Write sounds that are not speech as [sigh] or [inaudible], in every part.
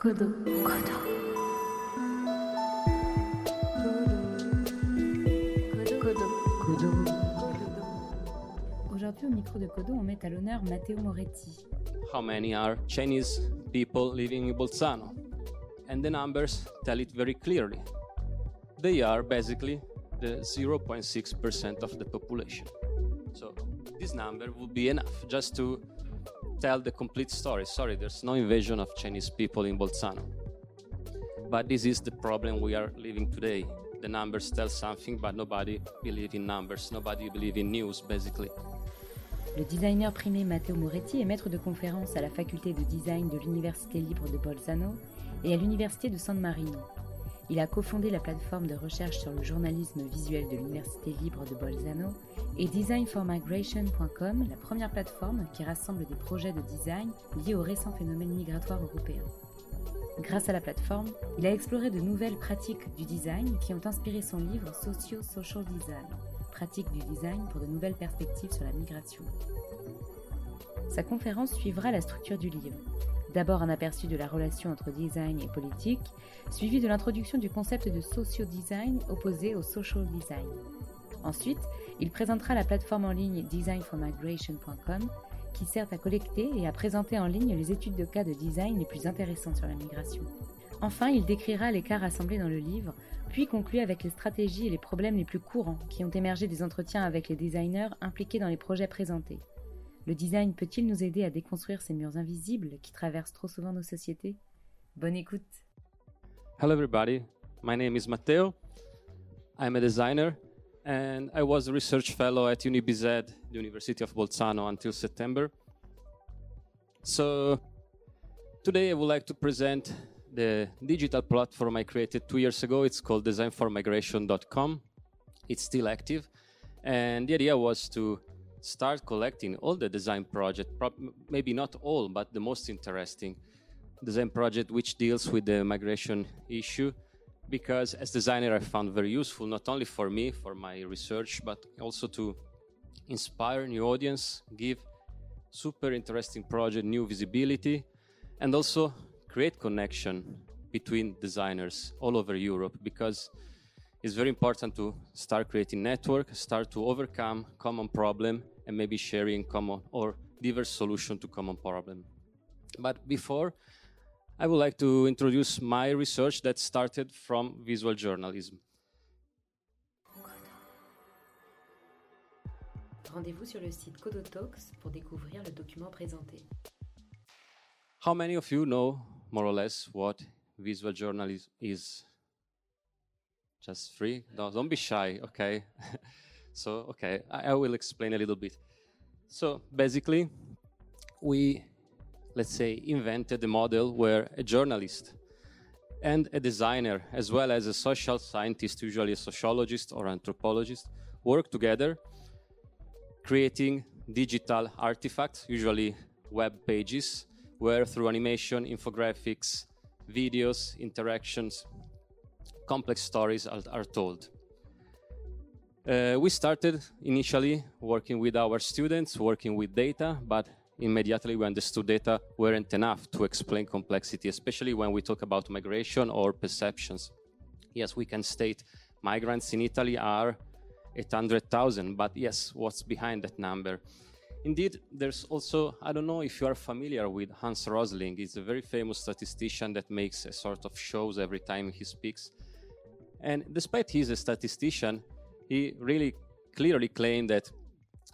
Codo. Codo. Aujourd'hui, au micro de Codo, on met à l'honneur Matteo Moretti. how many are Chinese people living in Bolzano. And the numbers tell it very clearly. They are basically the 0.6% of the population. So this number would be enough just to tell the complete story. Sorry, there's no invasion of Chinese people in Bolzano. But this is the problem we are living today. The numbers tell something, but nobody believes in numbers. Nobody believes in news, basically. Le designer primé Matteo Moretti est maître de conférence à la faculté de design de l'Université libre de Bolzano et à l'Université de San Marino. Il a cofondé la plateforme de recherche sur le journalisme visuel de l'Université libre de Bolzano et designformigration.com, la première plateforme qui rassemble des projets de design liés aux récents phénomènes migratoires européens. Grâce à la plateforme, il a exploré de nouvelles pratiques du design qui ont inspiré son livre Socio-Social Design, pratique du design pour de nouvelles perspectives sur la migration. Sa conférence suivra la structure du livre. D'abord un aperçu de la relation entre design et politique, suivi de l'introduction du concept de socio-design opposé au social design. Ensuite, il présentera la plateforme en ligne designformigration.com qui sert à collecter et à présenter en ligne les études de cas de design les plus intéressantes sur la migration. Enfin, il décrira les cas rassemblés dans le livre, puis conclut avec les stratégies et les problèmes les plus courants qui ont émergé des entretiens avec les designers impliqués dans les projets présentés. Le design peut-il nous aider à déconstruire ces murs invisibles qui traversent trop souvent nos sociétés Bonne écoute Hello, everybody. My name is Matteo. I'm a designer, and I was a research fellow at UniBZ, the University of Bolzano, until September. So, today I would like to present the digital platform I created two years ago. It's called designformigration.com. It's still active, and the idea was to start collecting all the design project, maybe not all, but the most interesting design project which deals with the migration issue. Because as designer i found very useful not only for me for my research but also to inspire new audience give super interesting project new visibility and also create connection between designers all over europe. Because it's very important to start creating network start to overcome common problem and maybe sharing common or diverse solution to common problem but before I would like to introduce my research that started from visual journalism. Rendez-vous sur le site Codotalks pour découvrir le document présenté. How many of you know more or less what visual journalism is? Just three? No, don't be shy, okay? [laughs] so, okay, I, I will explain a little bit. So, basically, we let's say, invented a model where a journalist and a designer, as well as a social scientist, usually a sociologist or anthropologist, work together, creating digital artifacts, usually web pages, where through animation, infographics, videos, interactions, complex stories are, are told. Uh, we started initially working with our students, working with data, but immediately we understood data weren't enough to explain complexity, especially when we talk about migration or perceptions. Yes, we can state migrants in Italy are 800,000, but yes, what's behind that number? Indeed, there's also, I don't know if you are familiar with Hans Rosling. He's a very famous statistician that makes a sort of shows every time he speaks. And despite he's a statistician, he really clearly claimed that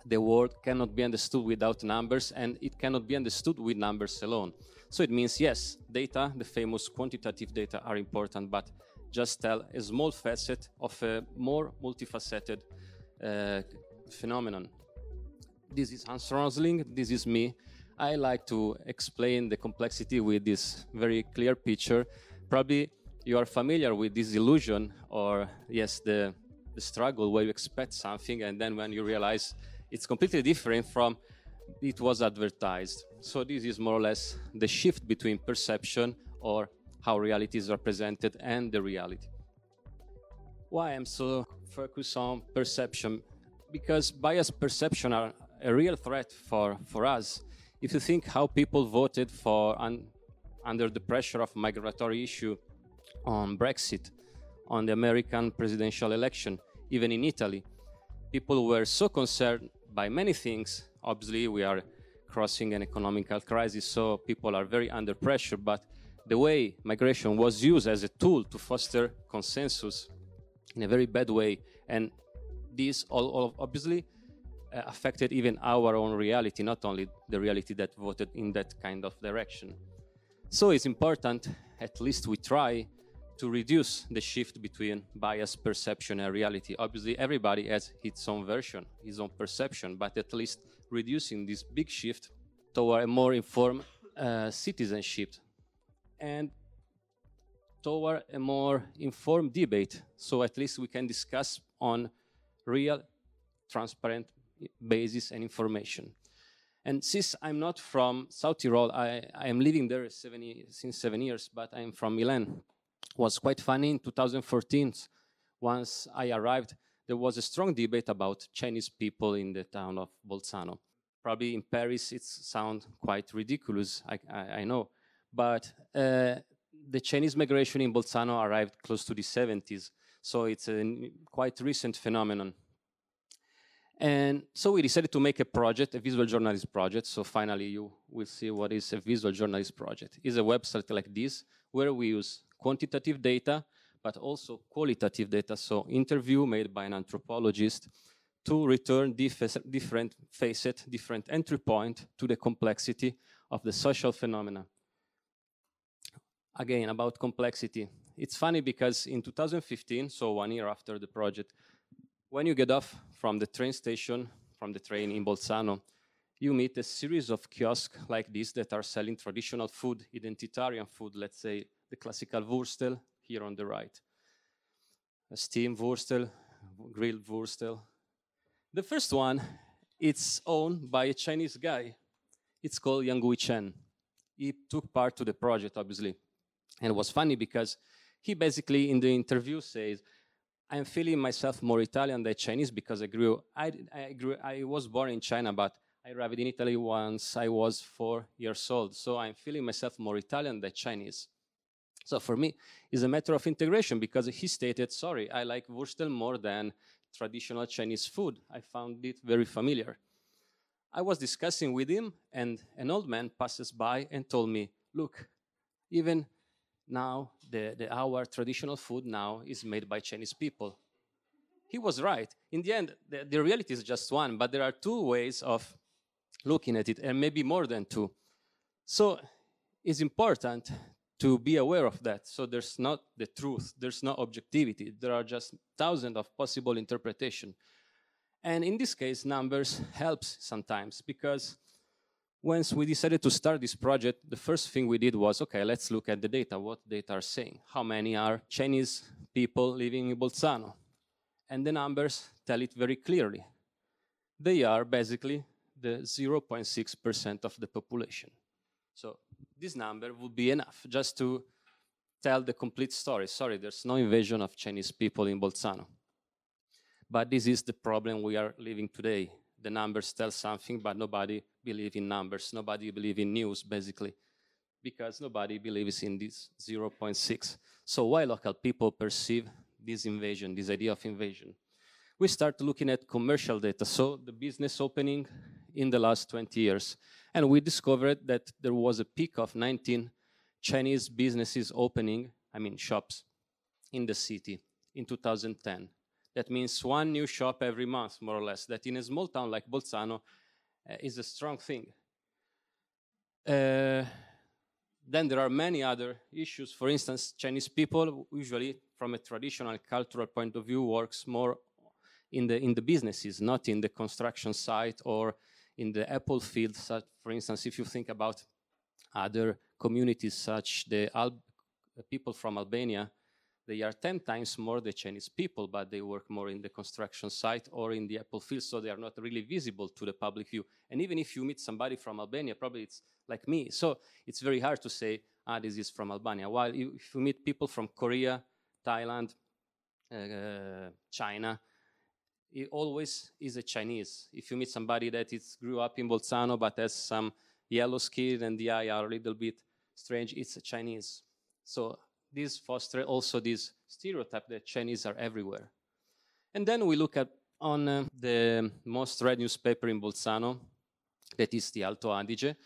the world cannot be understood without numbers and it cannot be understood with numbers alone. So it means, yes, data, the famous quantitative data, are important, but just tell a small facet of a more multifaceted uh, phenomenon. This is Hans Rosling, this is me. I like to explain the complexity with this very clear picture. Probably you are familiar with this illusion or, yes, the, the struggle where you expect something and then when you realize it's completely different from it was advertised. So this is more or less the shift between perception or how reality is represented and the reality. Why I'm so focused on perception? Because biased perception are a real threat for, for us. If you think how people voted for un, under the pressure of migratory issue on Brexit, on the American presidential election, even in Italy. People were so concerned by many things. Obviously, we are crossing an economical crisis, so people are very under pressure. But the way migration was used as a tool to foster consensus in a very bad way, and this all, all obviously uh, affected even our own reality, not only the reality that voted in that kind of direction. So it's important, at least we try, to reduce the shift between bias perception and reality. Obviously, everybody has its own version, his own perception, but at least reducing this big shift toward a more informed uh, citizenship and toward a more informed debate. So at least we can discuss on real, transparent basis and information. And since I'm not from South Tyrol, I, I am living there since seven years, but I'm from Milan. Was quite funny in 2014. Once I arrived, there was a strong debate about Chinese people in the town of Bolzano. Probably in Paris, it sounds quite ridiculous, I, I, I know. But uh, the Chinese migration in Bolzano arrived close to the 70s, so it's a quite recent phenomenon. And so we decided to make a project, a visual journalist project. So finally, you will see what is a visual journalist project. It's a website like this, where we use quantitative data, but also qualitative data. So interview made by an anthropologist to return dif different facet, different entry point to the complexity of the social phenomena. Again, about complexity. It's funny because in 2015, so one year after the project, when you get off from the train station, from the train in Bolzano, you meet a series of kiosks like this that are selling traditional food, identitarian food, let's say the classical Wurstel here on the right. A steamed Wurstel, grilled Wurstel. The first one, it's owned by a Chinese guy. It's called Yang Gui Chen. He took part to the project, obviously. And it was funny because he basically in the interview says, I'm feeling myself more Italian than Chinese because I grew, I, I grew, I was born in China, but I arrived in Italy once I was four years old. So I'm feeling myself more Italian than Chinese. So for me, it's a matter of integration because he stated, sorry, I like Wurstel more than traditional Chinese food. I found it very familiar. I was discussing with him and an old man passes by and told me, look, even now the, the, our traditional food now is made by Chinese people. He was right. In the end, the, the reality is just one, but there are two ways of looking at it, and maybe more than two. So it's important to be aware of that. So there's not the truth, there's no objectivity. There are just thousands of possible interpretation. And in this case, numbers helps sometimes because once we decided to start this project, the first thing we did was, okay, let's look at the data, what data are saying. How many are Chinese people living in Bolzano? And the numbers tell it very clearly. They are basically the 0.6% of the population. So this number would be enough just to tell the complete story. Sorry, there's no invasion of Chinese people in Bolzano. But this is the problem we are living today the numbers tell something, but nobody believes in numbers. Nobody believes in news, basically, because nobody believes in this 0.6. So why local people perceive this invasion, this idea of invasion? We start looking at commercial data, so the business opening in the last 20 years. And we discovered that there was a peak of 19 Chinese businesses opening, I mean shops, in the city in 2010. That means one new shop every month, more or less. That in a small town like Bolzano uh, is a strong thing. Uh, then there are many other issues. For instance, Chinese people usually, from a traditional cultural point of view, works more in the in the businesses, not in the construction site or in the apple field. Such, for instance, if you think about other communities, such the Al people from Albania, they are 10 times more the Chinese people, but they work more in the construction site or in the apple field, so they are not really visible to the public view. And even if you meet somebody from Albania, probably it's like me. So it's very hard to say, ah, this is from Albania. While if you meet people from Korea, Thailand, uh, China, it always is a Chinese. If you meet somebody that is grew up in Bolzano but has some yellow skin and the eye are a little bit strange, it's a Chinese. So this foster also this stereotype that Chinese are everywhere. And then we look at on uh, the most read newspaper in Bolzano, that is the Alto Adige,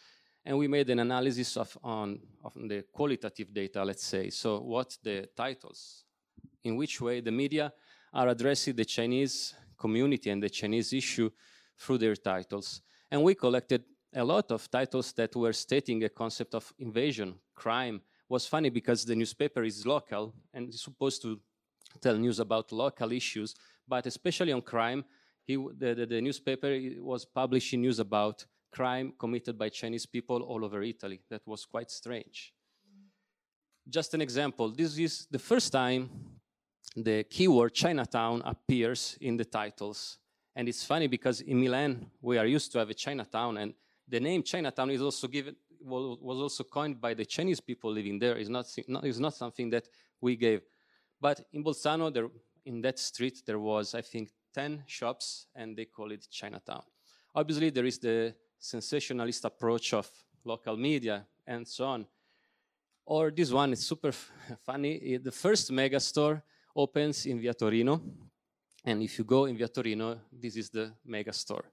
and we made an analysis of on, of the qualitative data, let's say. So what the titles, in which way the media are addressing the Chinese community and the Chinese issue through their titles. And we collected a lot of titles that were stating a concept of invasion, crime. was funny because the newspaper is local and is supposed to tell news about local issues, but especially on crime, he, the, the, the newspaper was publishing news about crime committed by Chinese people all over Italy. That was quite strange. Just an example, this is the first time the keyword Chinatown appears in the titles. And it's funny because in Milan, we are used to have a Chinatown, and the name Chinatown is also given, was also coined by the Chinese people living there. It's not, it's not something that we gave. But in Bolzano, there, in that street, there was, I think, 10 shops, and they call it Chinatown. Obviously, there is the sensationalist approach of local media and so on. Or this one is super funny. Eh, the first mega store opens in Via Torino. And if you go in Via Torino, this is the mega store.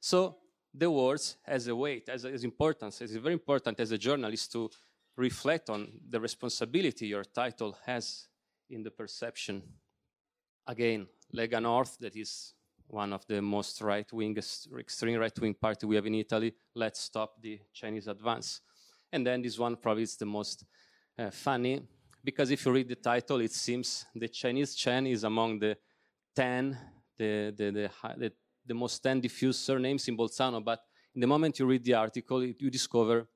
So the words has a weight, as, has importance. It's very important as a journalist to reflect on the responsibility your title has in the perception. Again, Lega North, that is one of the most right-wing, extreme right-wing party we have in Italy, let's stop the Chinese advance. And then this one probably is the most uh, funny, because if you read the title, it seems the Chinese Chen is among the 10, the, the, the, the, the most 10 diffused surnames in Bolzano, but in the moment you read the article, you discover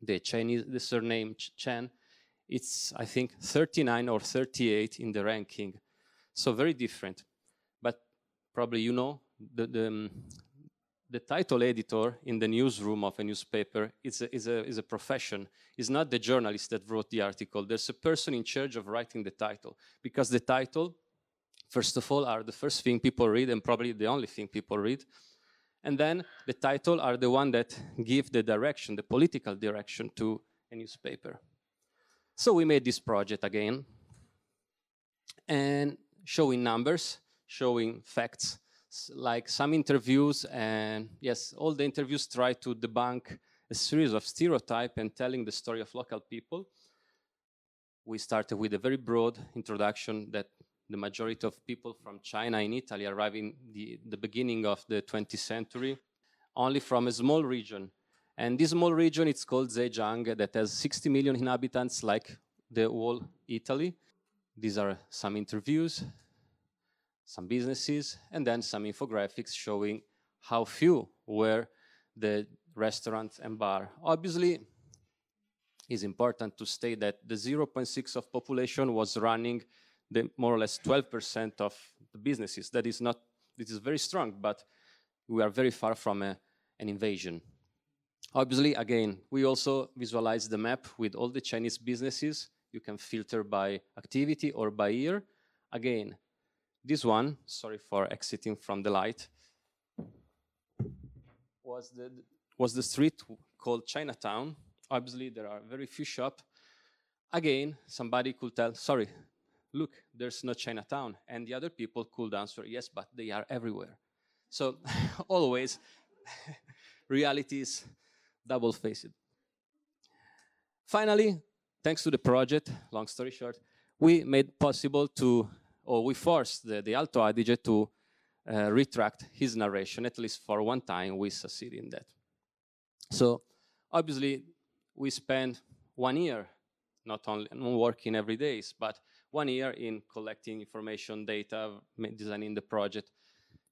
the Chinese, the surname Chen, it's, I think, 39 or 38 in the ranking. So very different But probably you know, the, the, the title editor in the newsroom of a newspaper is a, is, a, is a profession. It's not the journalist that wrote the article. There's a person in charge of writing the title because the title, first of all, are the first thing people read and probably the only thing people read. And then the title are the one that give the direction, the political direction to a newspaper. So we made this project again and showing numbers showing facts like some interviews and yes all the interviews try to debunk a series of stereotype and telling the story of local people. We started with a very broad introduction that the majority of people from china in italy arrived in the, the beginning of the 20th century only from a small region. And this small region it's called zhejiang that has 60 million inhabitants like the whole italy. These are some interviews some businesses, and then some infographics showing how few were the restaurants and bar. Obviously, it's important to state that the 0.6 of population was running the more or less 12% of the businesses. That is not, this is very strong, but we are very far from a, an invasion. Obviously, again, we also visualize the map with all the Chinese businesses. You can filter by activity or by year. Again, this one, sorry for exiting from the light, was the, was the street called Chinatown. Obviously, there are very few shops. Again, somebody could tell, sorry, look, there's no Chinatown. And the other people could answer, yes, but they are everywhere. So [laughs] always, [laughs] reality is double-faced. Finally, thanks to the project, long story short, we made possible to or we forced the, the Alto Adige to uh, retract his narration, at least for one time, we succeed in that. So obviously, we spent one year not only working every day, but one year in collecting information, data, designing the project,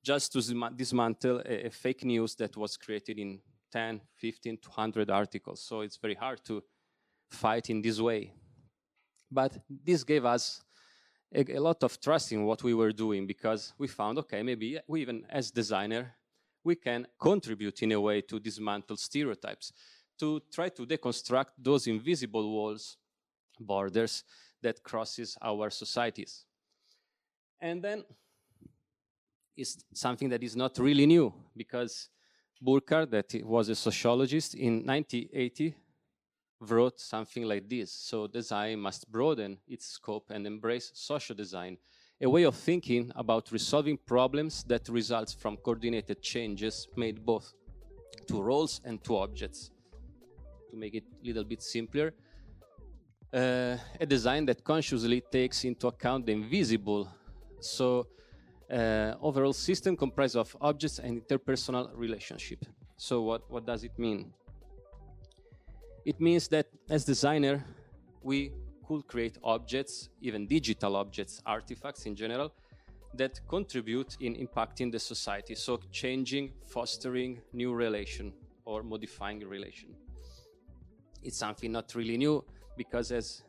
just to dismantle a, a, fake news that was created in 10, 15, 200 articles. So it's very hard to fight in this way. But this gave us a, a, lot of trust in what we were doing because we found, okay, maybe we even as designer, we can contribute in a way to dismantle stereotypes, to try to deconstruct those invisible walls, borders that crosses our societies. And then it's something that is not really new because Burckhardt, that was a sociologist in 1980, wrote something like this. So design must broaden its scope and embrace social design, a way of thinking about resolving problems that results from coordinated changes made both to roles and to objects. To make it a little bit simpler, uh, a design that consciously takes into account the invisible. So uh, overall system comprised of objects and interpersonal relationship. So what, what does it mean? It means that as designer, we could create objects, even digital objects, artifacts in general, that contribute in impacting the society. So changing, fostering new relation or modifying relation. It's something not really new because as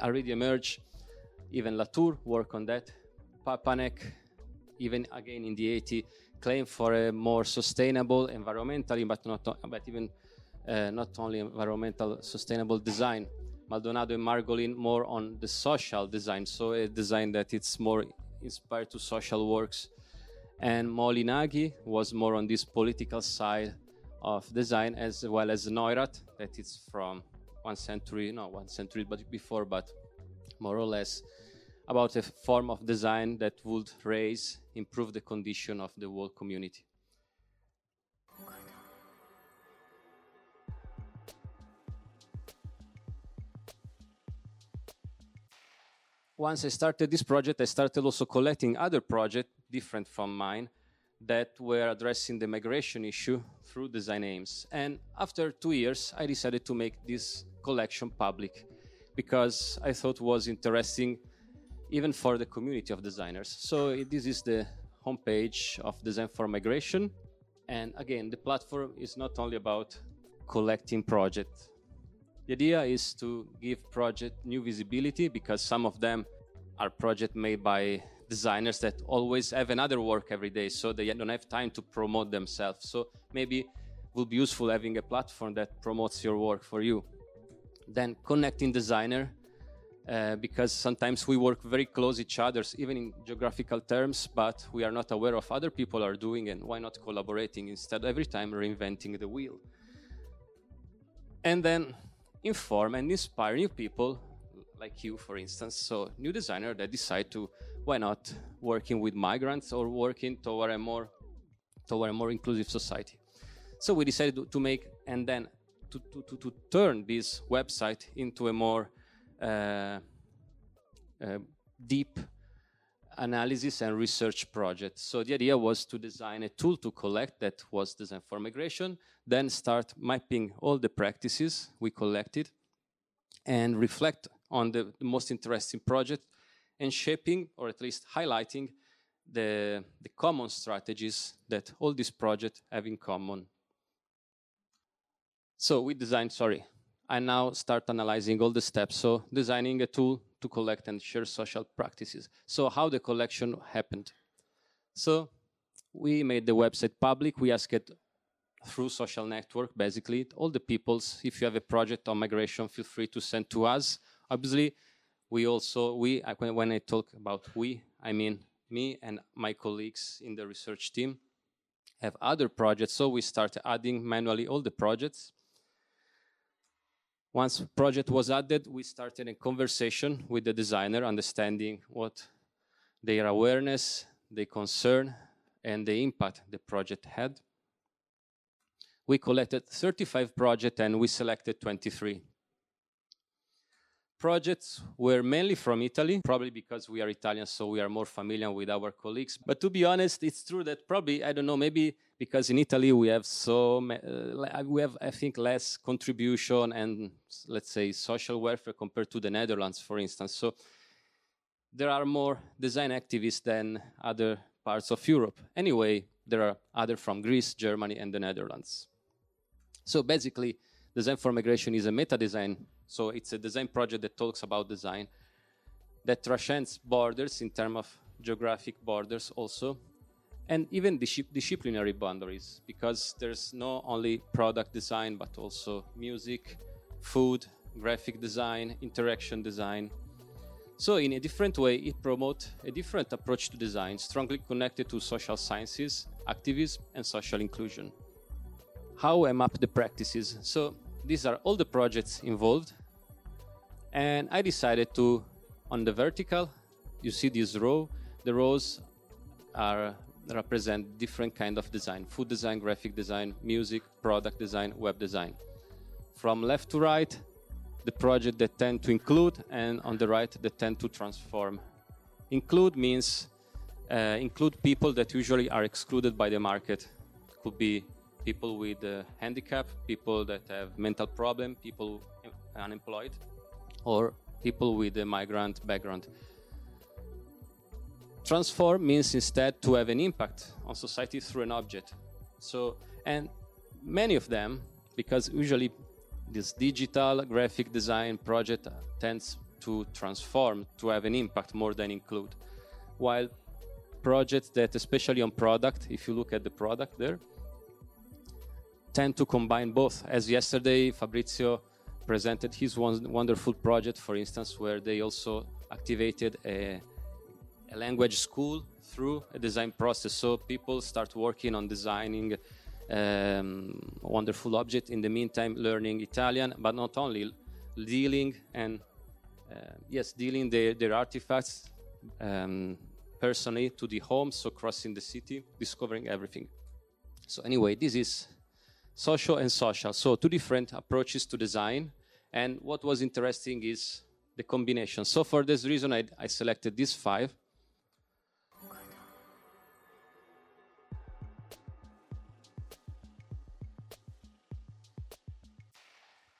already emerged, even Latour worked on that. Papanek, even again in the 80s, claimed for a more sustainable environmentally, but not but even uh, not only environmental sustainable design. Maldonado and Margolin more on the social design, so a design that it's more inspired to social works. And Moholy-Nagy was more on this political side of design, as well as Neurath, that is from one century, no, one century, but before, but more or less about a form of design that would raise, improve the condition of the whole community. Once I started this project, I started also collecting other projects different from mine that were addressing the migration issue through design aims. And after two years, I decided to make this collection public because I thought was interesting even for the community of designers. So this is the homepage of Design for Migration. And again, the platform is not only about collecting projects. The idea is to give project new visibility because some of them are projects made by designers that always have another work every day, so they don't have time to promote themselves. So maybe will be useful having a platform that promotes your work for you. Then connecting designer, uh, because sometimes we work very close each other, even in geographical terms, but we are not aware of other people are doing, and why not collaborating instead every time reinventing the wheel? And then inform and inspire new people like you, for instance. So new designer that decide to why not working with migrants or working toward a more toward a more inclusive society. So we decided to make and then to, to, to, turn this website into a more uh, uh, deep analysis and research project. So the idea was to design a tool to collect that was designed for migration, then start mapping all the practices we collected and reflect on the, most interesting project and shaping or at least highlighting the, the common strategies that all these projects have in common. So we designed, sorry, I now start analyzing all the steps. So designing a tool to collect and share social practices. So how the collection happened. So we made the website public. We asked it through social network, basically, all the peoples, if you have a project on migration, feel free to send to us. Obviously, we also, we, when I talk about we, I mean me and my colleagues in the research team have other projects. So we start adding manually all the projects. Once project was added, we started a conversation with the designer, understanding what their awareness, their concern, and the impact the project had. We collected 35 projects and we selected 23 projects were mainly from Italy, probably because we are Italian, so we are more familiar with our colleagues. But to be honest, it's true that probably, I don't know, maybe because in Italy we have so, uh, we have, I think, less contribution and, let's say, social welfare compared to the Netherlands, for instance. So there are more design activists than other parts of Europe. Anyway, there are other from Greece, Germany, and the Netherlands. So basically, design for migration is a meta design so it's a design project that talks about design that transcends borders in terms of geographic borders also, and even disciplinary boundaries, because there's not only product design, but also music, food, graphic design, interaction design. So in a different way, it promotes a different approach to design, strongly connected to social sciences, activism, and social inclusion. How I map the practices? So these are all the projects involved. And I decided to, on the vertical, you see this row. The rows are represent different kind of design: food design, graphic design, music, product design, web design. From left to right, the project that tend to include, and on the right, that tend to transform. Include means uh, include people that usually are excluded by the market. Could be people with uh, handicap, people that have mental problem, people unemployed, or people with a migrant background. Transform means instead to have an impact on society through an object. So, and many of them, because usually this digital graphic design project tends to transform, to have an impact more than include. While projects that, especially on product, if you look at the product there, tend to combine both. As yesterday, Fabrizio presented his wonderful project, for instance, where they also activated a, a, language school through a design process. So people start working on designing um, wonderful object. In the meantime, learning Italian, but not only dealing and uh, yes, dealing their, their artifacts um, personally to the home, so crossing the city, discovering everything. So anyway, this is social and social. So two different approaches to design. And what was interesting is the combination. So for this reason, I, I selected these five.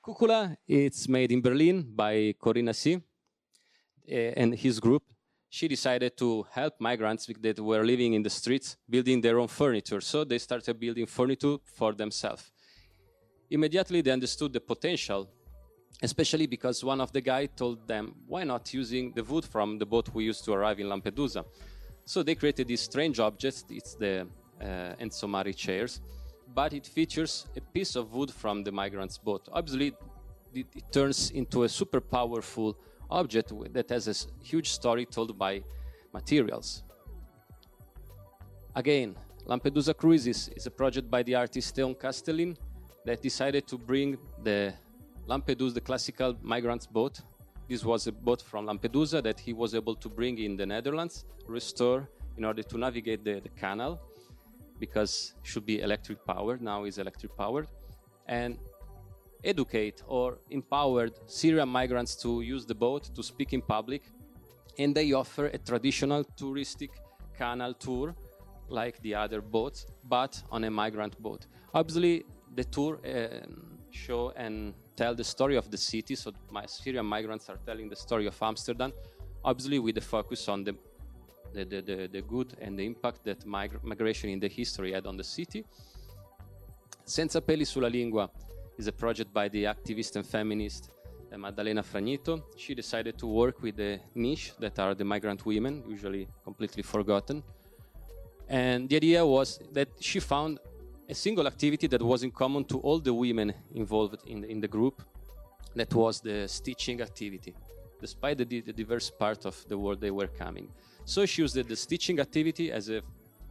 Cucula, it's made in Berlin by Corinna Sy Eh, and his group. She decided to help migrants that were living in the streets building their own furniture. So they started building furniture for themselves. Immediately they understood the potential, especially because one of the guys told them, why not using the wood from the boat we used to arrive in Lampedusa? So they created this strange object. It's the uh, Enzo Mari chairs but it features a piece of wood from the migrant's boat. Obviously, it, it turns into a super powerful object that has a huge story told by materials. Again, Lampedusa Cruises is a project by the artist Teun Castelein that decided to bring the Lampedusa, the classical migrants boat. This was a boat from Lampedusa that he was able to bring in the Netherlands, restore in order to navigate the, the canal because it should be electric powered, now is electric powered, and educate or empowered Syrian migrants to use the boat to speak in public. And they offer a traditional touristic canal tour like the other boats, but on a migrant boat. Obviously, the tour uh, show and tell the story of the city. So my Syrian migrants are telling the story of Amsterdam, obviously with the focus on the the, the, the, the good and the impact that migra- migration in the history had on the city. Senza peli sulla lingua is a project by the activist and feminist uh, Maddalena Fragnito. She decided to work with the niche that are the migrant women, usually completely forgotten. And the idea was that she found a single activity that was in common to all the women involved in the, in the group. That was the stitching activity, despite the, the diverse part of the world they were coming. So she used the stitching activity as a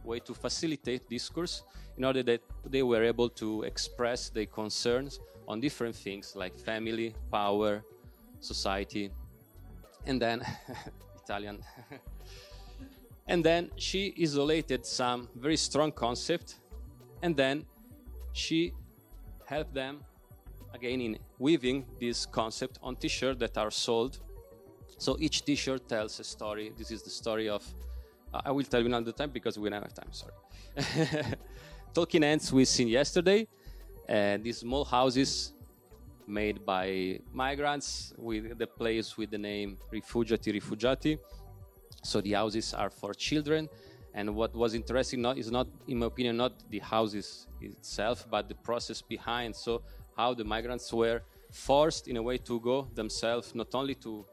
way to facilitate discourse in order that they were able to express their concerns on different things like family, power, society, and then [laughs] Italian. [laughs] and then she isolated some very strong concept, and then she helped them again in weaving this concept on t-shirts that are sold so each T-shirt tells a story. This is the story of. Uh, I will tell you another time because we don't have time. Sorry. [laughs] Talking Hands we seen yesterday. Uh, these small houses made by migrants with the place with the name Rifugiati Rifugiati. So the houses are for children. And what was interesting not, is not, in my opinion, not the houses itself, but the process behind. So how the migrants were forced in a way to go themselves, not only to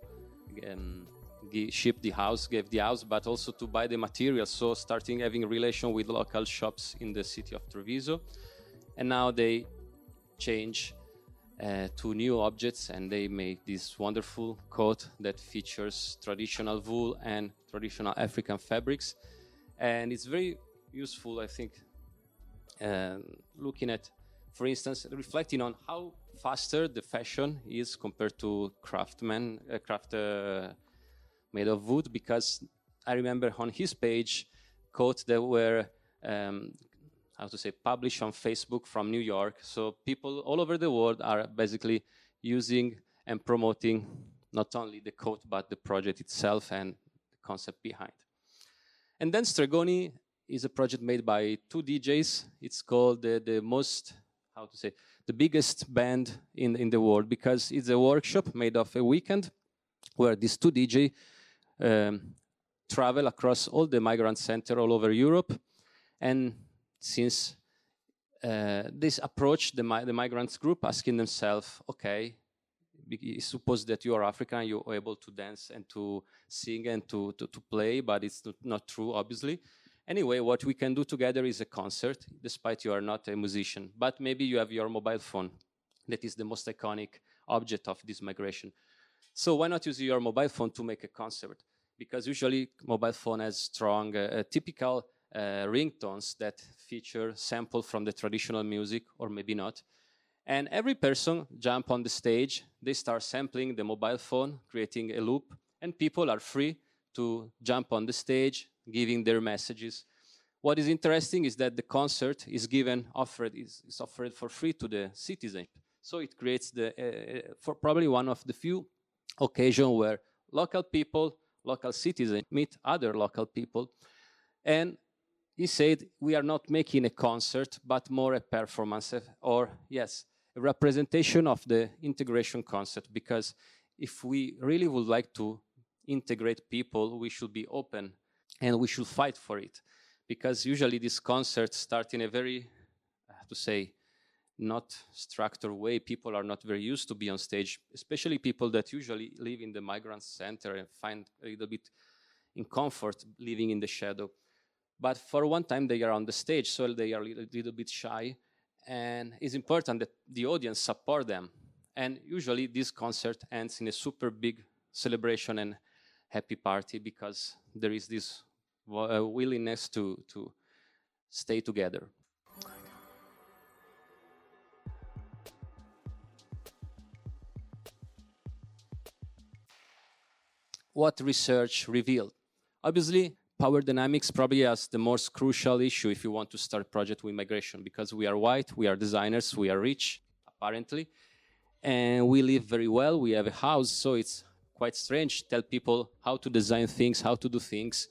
um, ship the house, gave the house, but also to buy the materials. So starting having relation with local shops in the city of Treviso, and now they change uh, to new objects and they make this wonderful coat that features traditional wool and traditional African fabrics, and it's very useful, I think, uh, looking at, for instance, reflecting on how faster the fashion is compared to craftsmen, uh, craft uh, made of wood, because I remember on his page quotes that were um, how to say published on Facebook from New York. So people all over the world are basically using and promoting not only the code but the project itself and the concept behind. And then Stregoni is a project made by two DJs. It's called the, the most how to say the biggest band in in the world because it's a workshop made of a weekend where these two DJ um, travel across all the migrant center all over Europe, and since uh, this approach the, the migrants group asking themselves, okay, suppose that you are African, you are able to dance and to sing and to, to, to play, but it's not, true, obviously. Anyway, what we can do together is a concert, despite you are not a musician. But maybe you have your mobile phone. That is the most iconic object of this migration. So why not use your mobile phone to make a concert? Because usually mobile phone has strong, uh, typical uh, ringtones that feature sample from the traditional music, or maybe not. And every person jump on the stage, they start sampling the mobile phone, creating a loop, and people are free to jump on the stage, giving their messages. What is interesting is that the concert is given, offered, is, is offered for free to the citizen. So it creates the, uh, uh for probably one of the few occasions where local people, local citizens meet other local people. And he said, we are not making a concert, but more a performance, or yes, a representation of the integration concept because if we really would like to integrate people, we should be open and we should fight for it. Because usually these concerts start in a very, I have to say, not structured way. People are not very used to be on stage, especially people that usually live in the migrant center and find a little bit in comfort living in the shadow. But for one time they are on the stage, so they are a little, little bit shy and it's important that the audience support them. And usually this concert ends in a super big celebration and happy party because there is this uh, willingness to, to stay together. What research revealed? Obviously, power dynamics probably as the most crucial issue if you want to start a project with migration because we are white, we are designers, we are rich, apparently, and we live very well. We have a house, so it's quite strange to tell people how to design things, how to do things,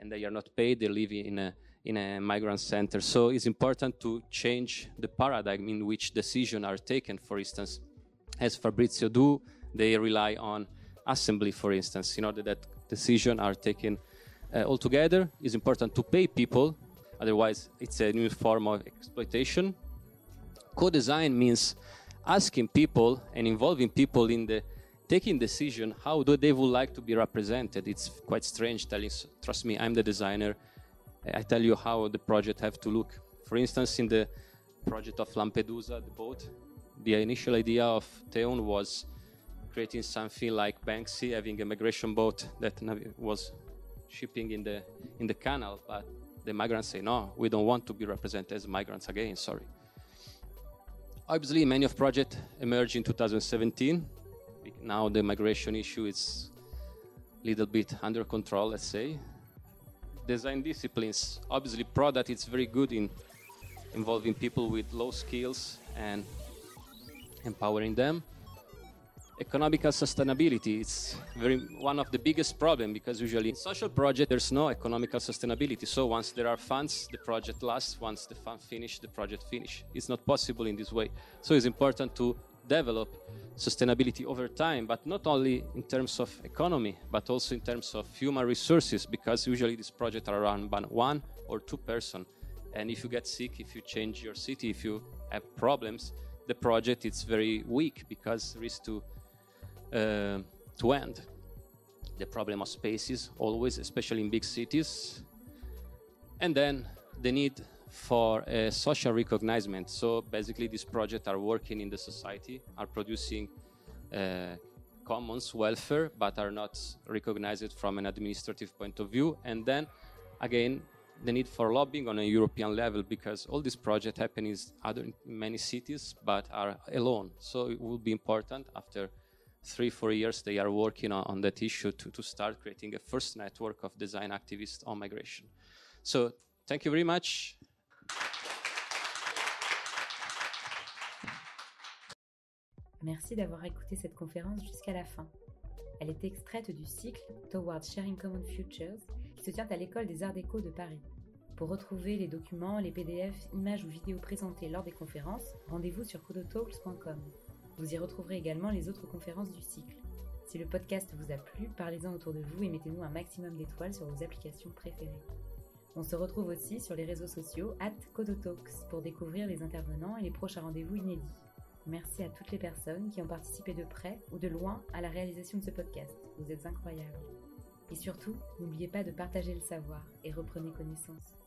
and they are not paid. They live in a in a migrant center. So it's important to change the paradigm in which decisions are taken. For instance, as Fabrizio do, they rely on assembly, for instance, in order that decisions are taken uh, altogether. It's important to pay people, otherwise, it's a new form of exploitation. Co design means asking people and involving people in the taking decision how do they would like to be represented it's quite strange telling trust me i'm the designer i tell you how the project have to look for instance in the project of lampedusa the boat the initial idea of teun was creating something like banksy having a migration boat that was shipping in the in the canal, but the migrants say no, we don't want to be represented as migrants again. Sorry. Obviously, many of projects emerged in 2017. Now the migration issue is a little bit under control, let's say. Design disciplines, obviously, product is very good in involving people with low skills and empowering them economical sustainability it's very one of the biggest problem because usually in social project there's no economical sustainability. So once there are funds the project lasts. Once the fund finish the project finish. It's not possible in this way. So it's important to develop sustainability over time but not only in terms of economy but also in terms of human resources because usually these projects are run by one or two person. And if you get sick if you change your city if you have problems the project is very weak because risk to uh, to end. The problem of spaces, always, especially in big cities. And then the need for a social recognition. So basically, these projects are working in the society, are producing uh, commons welfare, but are not recognized from an administrative point of view. And then, again, the need for lobbying on a European level because all these projects happen in other in many cities but are alone. So it will be important after three, four years they are working on, issue to, to start creating a first network of design activists on migration. So thank you very much. Merci d'avoir écouté cette conférence jusqu'à la fin. Elle est extraite du cycle Towards Sharing Common Futures qui se tient à l'école des Arts Déco de Paris. Pour retrouver les documents, les PDF, images ou vidéos présentés lors des conférences, rendez-vous sur codotalks.com. Vous y retrouverez également les autres conférences du cycle. Si le podcast vous a plu, parlez-en autour de vous et mettez-nous un maximum d'étoiles sur vos applications préférées. On se retrouve aussi sur les réseaux sociaux at Codotalks pour découvrir les intervenants et les prochains rendez-vous inédits. Merci à toutes les personnes qui ont participé de près ou de loin à la réalisation de ce podcast. Vous êtes incroyables. Et surtout, n'oubliez pas de partager le savoir et reprenez connaissance.